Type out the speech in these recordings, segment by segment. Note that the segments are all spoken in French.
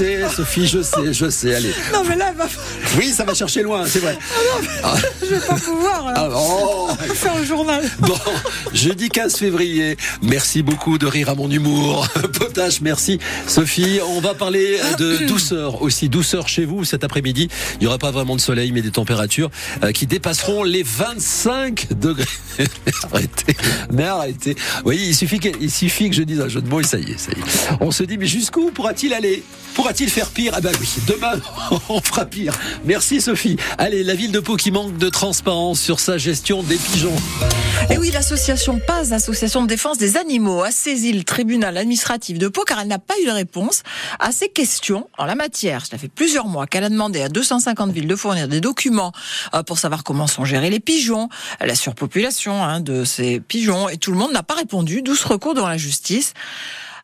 sais, Sophie, je sais, je sais. Allez. Non, mais là, elle va... Oui, ça va chercher loin, c'est vrai. Ah non, je vais pas pouvoir Ah, oh. faire le journal. Bon, jeudi 15 février. Merci beaucoup de rire à mon humour. Potache, merci. Sophie, on va parler de douceur aussi. Douceur chez vous cet après-midi. Il n'y aura pas vraiment de soleil, mais des températures euh, qui dépasseront les 25 degrés. arrêtez. Mais arrêtez. Vous voyez, il suffit, que, il suffit que je dise un jeu de mots et ça y est, ça y est. On se dit, mais jusqu'où pourra-il aller? Pourra-t-il faire pire? Ah ben oui, demain, on fera pire. Merci Sophie. Allez, la ville de Pau qui manque de transparence sur sa gestion des pigeons. Et oui, l'association PAS, l'association de défense des animaux, a saisi le tribunal administratif de Pau car elle n'a pas eu de réponse à ces questions en la matière. Cela fait plusieurs mois qu'elle a demandé à 250 villes de fournir des documents euh, pour savoir comment sont gérés les pigeons, la surpopulation hein, de ces pigeons, et tout le monde n'a pas répondu. Douce recours devant la justice.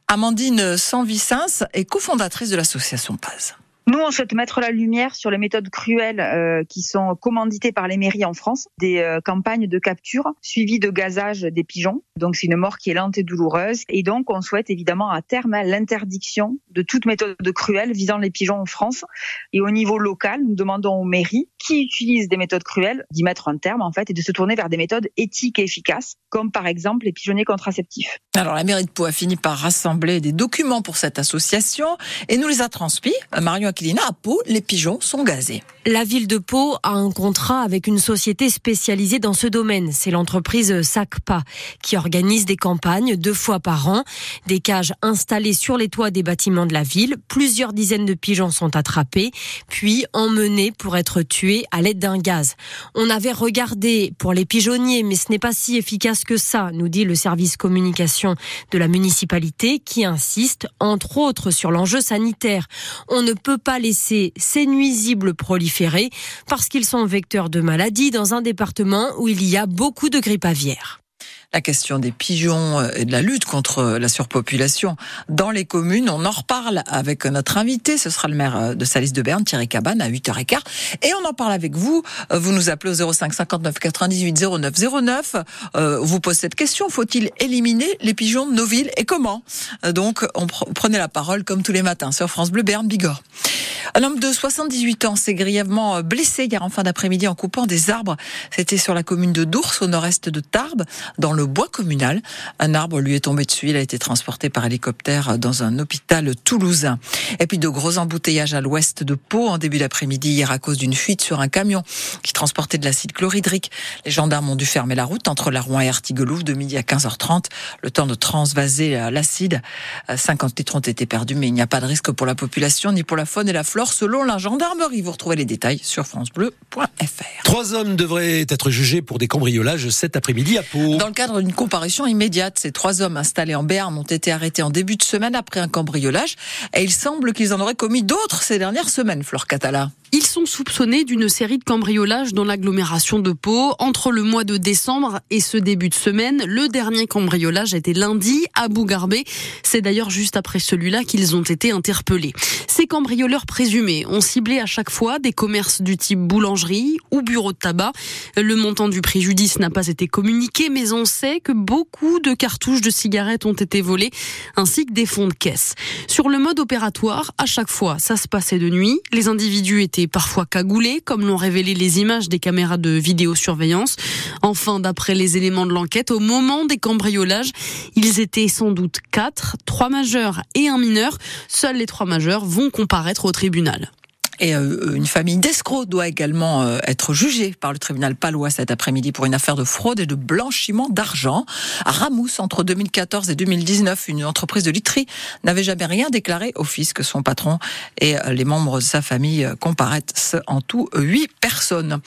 Amandine Sanvicens est cofondatrice de l'association PAS. Nous, on souhaite mettre la lumière sur les méthodes cruelles euh, qui sont commanditées par les mairies en France, des euh, campagnes de capture suivies de gazage des pigeons. Donc, c'est une mort qui est lente et douloureuse. Et donc, on souhaite évidemment à terme l'interdiction de toute méthode cruelle visant les pigeons en France. Et au niveau local, nous demandons aux mairies qui utilisent des méthodes cruelles d'y mettre un terme en fait et de se tourner vers des méthodes éthiques et efficaces, comme par exemple les pigeonniers contraceptifs. Alors, la mairie de Pau a fini par rassembler des documents pour cette association et nous les a transmis. Marion Les pigeons sont gazés. La ville de Pau a un contrat avec une société spécialisée dans ce domaine. C'est l'entreprise SACPA qui organise des campagnes deux fois par an. Des cages installées sur les toits des bâtiments de la ville. Plusieurs dizaines de pigeons sont attrapés, puis emmenés pour être tués à l'aide d'un gaz. On avait regardé pour les pigeonniers, mais ce n'est pas si efficace que ça, nous dit le service communication de la municipalité qui insiste, entre autres, sur l'enjeu sanitaire. On ne peut pas laisser ces nuisibles proliférer parce qu'ils sont vecteurs de maladies dans un département où il y a beaucoup de grippe aviaire la question des pigeons et de la lutte contre la surpopulation dans les communes. On en reparle avec notre invité, ce sera le maire de Salis de Berne, Thierry Cabane, à 8h15. Et on en parle avec vous. Vous nous appelez au 05 59 98 09 09. vous posez cette question, faut-il éliminer les pigeons de nos villes et comment? Donc, on prenait la parole comme tous les matins sur France Bleu Berne Bigorre. Un homme de 78 ans s'est grièvement blessé hier en fin d'après-midi en coupant des arbres. C'était sur la commune de Dours, au nord-est de Tarbes, dans le bois communal. Un arbre lui est tombé dessus. Il a été transporté par hélicoptère dans un hôpital toulousain. Et puis de gros embouteillages à l'ouest de Pau en début d'après-midi hier à cause d'une fuite sur un camion qui transportait de l'acide chlorhydrique. Les gendarmes ont dû fermer la route entre la Rouen et Artiguelouf de midi à 15h30. Le temps de transvaser l'acide. 50 litres ont été perdus, mais il n'y a pas de risque pour la population ni pour la faune et la flore selon la gendarmerie. Vous retrouvez les détails sur francebleu.fr. Trois hommes devraient être jugés pour des cambriolages cet après-midi à Pau. Dans le cadre d'une comparution immédiate, ces trois hommes installés en Béarn ont été arrêtés en début de semaine après un cambriolage et il semble qu'ils en auraient commis d'autres ces dernières semaines, Flore Catala. Ils sont soupçonnés d'une série de cambriolages dans l'agglomération de Pau entre le mois de décembre et ce début de semaine. Le dernier cambriolage était lundi à Bougarbé. C'est d'ailleurs juste après celui-là qu'ils ont été interpellés. Ces cambrioleurs présumés ont ciblé à chaque fois des commerces du type boulangerie ou bureau de tabac. Le montant du préjudice n'a pas été communiqué, mais on sait que beaucoup de cartouches de cigarettes ont été volées, ainsi que des fonds de caisse. Sur le mode opératoire, à chaque fois, ça se passait de nuit. Les individus étaient parfois cagoulés, comme l'ont révélé les images des caméras de vidéosurveillance. Enfin, d'après les éléments de l'enquête, au moment des cambriolages, ils étaient sans doute quatre, trois majeurs et un mineur. Seuls les trois majeurs vont comparaître au tribunal. Et euh, une famille d'escrocs doit également euh, être jugée par le tribunal palois cet après-midi pour une affaire de fraude et de blanchiment d'argent. À Ramous, entre 2014 et 2019, une entreprise de literie n'avait jamais rien déclaré au fisc. Son patron et euh, les membres de sa famille comparaissent en tout huit personnes.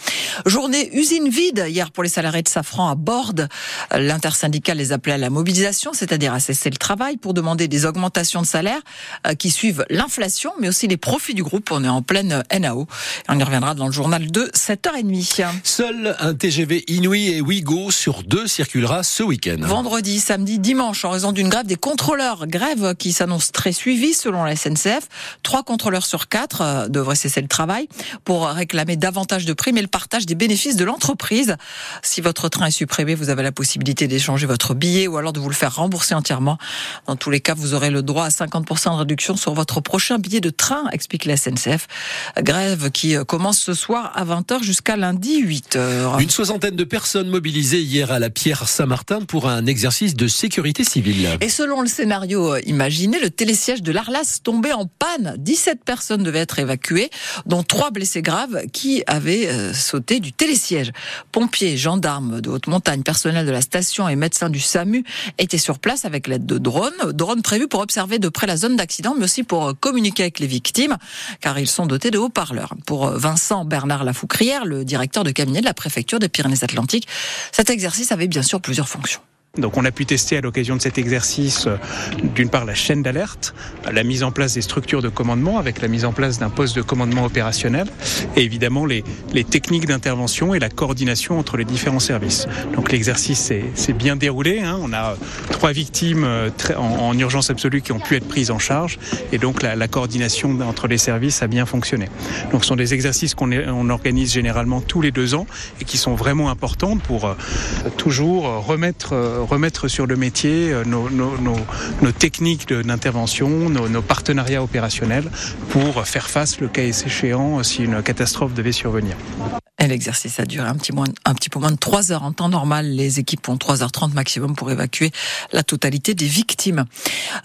Journée usine vide hier pour les salariés de Safran à Borde. L'intersyndicale les appelait à la mobilisation, c'est-à-dire à cesser le travail pour demander des augmentations de salaire qui suivent l'inflation, mais aussi les profits du groupe. On est en pleine NAO. on y reviendra dans le journal de 7h30. Seul un TGV Inouï et Ouigo sur deux circulera ce week-end. Vendredi, samedi, dimanche, en raison d'une grève des contrôleurs. Grève qui s'annonce très suivie selon la SNCF. Trois contrôleurs sur quatre euh, devraient cesser le travail pour réclamer davantage de primes et le partage des bénéfices de l'entreprise. Si votre train est supprimé, vous avez la possibilité d'échanger votre billet ou alors de vous le faire rembourser entièrement. Dans tous les cas, vous aurez le droit à 50% de réduction sur votre prochain billet de train, explique la SNCF. Grève qui commence ce soir à 20h jusqu'à lundi 8h. Une soixantaine de personnes mobilisées hier à la Pierre Saint-Martin pour un exercice de sécurité civile. Et selon le scénario imaginé, le télésiège de l'Arlas tombait en panne. 17 personnes devaient être évacuées, dont trois blessés graves qui avaient euh, sauté du télésiège. Pompiers, gendarmes de haute montagne, personnel de la station et médecins du SAMU étaient sur place avec l'aide de drones. Drones prévus pour observer de près la zone d'accident, mais aussi pour communiquer avec les victimes, car ils sont dotés de haut-parleurs. Pour Vincent Bernard Lafoucrière, le directeur de cabinet de la préfecture des Pyrénées-Atlantiques, cet exercice avait bien sûr plusieurs fonctions. Donc on a pu tester à l'occasion de cet exercice euh, d'une part la chaîne d'alerte, la mise en place des structures de commandement avec la mise en place d'un poste de commandement opérationnel et évidemment les, les techniques d'intervention et la coordination entre les différents services. Donc l'exercice s'est bien déroulé. Hein. On a trois victimes euh, en, en, urgence absolue qui ont pu être prises en charge et donc la, la coordination entre les services a bien fonctionné. Donc ce sont des exercices qu'on on organise généralement tous les deux ans et qui sont vraiment importants pour euh, toujours remettre remettre sur le métier euh, nos, techniques d'intervention, nos, nos, partenariats opérationnels pour faire face, le cas échéant, si une catastrophe devait survenir. L'exercice a duré un petit, moins, un petit peu moins de 3 heures. En temps normal, les équipes ont 3h30 maximum pour évacuer la totalité des victimes.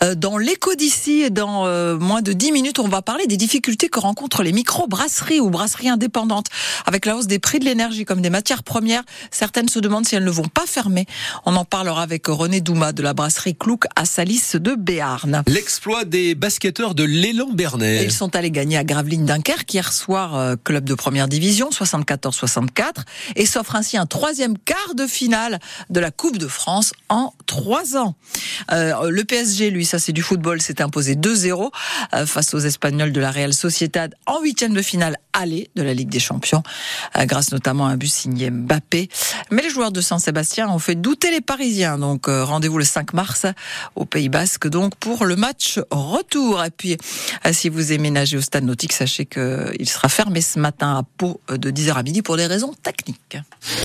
Euh, dans l'écho d'ici, dans euh, moins de 10 minutes, on va parler des difficultés que rencontrent les micro-brasseries ou brasseries indépendantes. Avec la hausse des prix de l'énergie comme des matières premières, certaines se demandent si elles ne vont pas fermer. On en parlera avec René Douma de la brasserie Clouc à Salis de Béarn. L'exploit des basketteurs de l'élan Bernay. Ils sont allés gagner à Gravelines Dunkerque hier soir, euh, club de première division, 74 64 et s'offre ainsi un troisième quart de finale de la Coupe de France en trois ans. Euh, le PSG, lui, ça c'est du football, s'est imposé 2-0 euh, face aux Espagnols de la Real Sociedad en huitième de finale aller de la Ligue des Champions, euh, grâce notamment à un but signé Mbappé. Mais les joueurs de Saint-Sébastien ont fait douter les Parisiens. Donc rendez-vous le 5 mars au Pays Basque donc pour le match retour. Et puis si vous aimez nager au stade nautique, sachez qu'il sera fermé ce matin à Pau de 10h à midi pour des raisons techniques.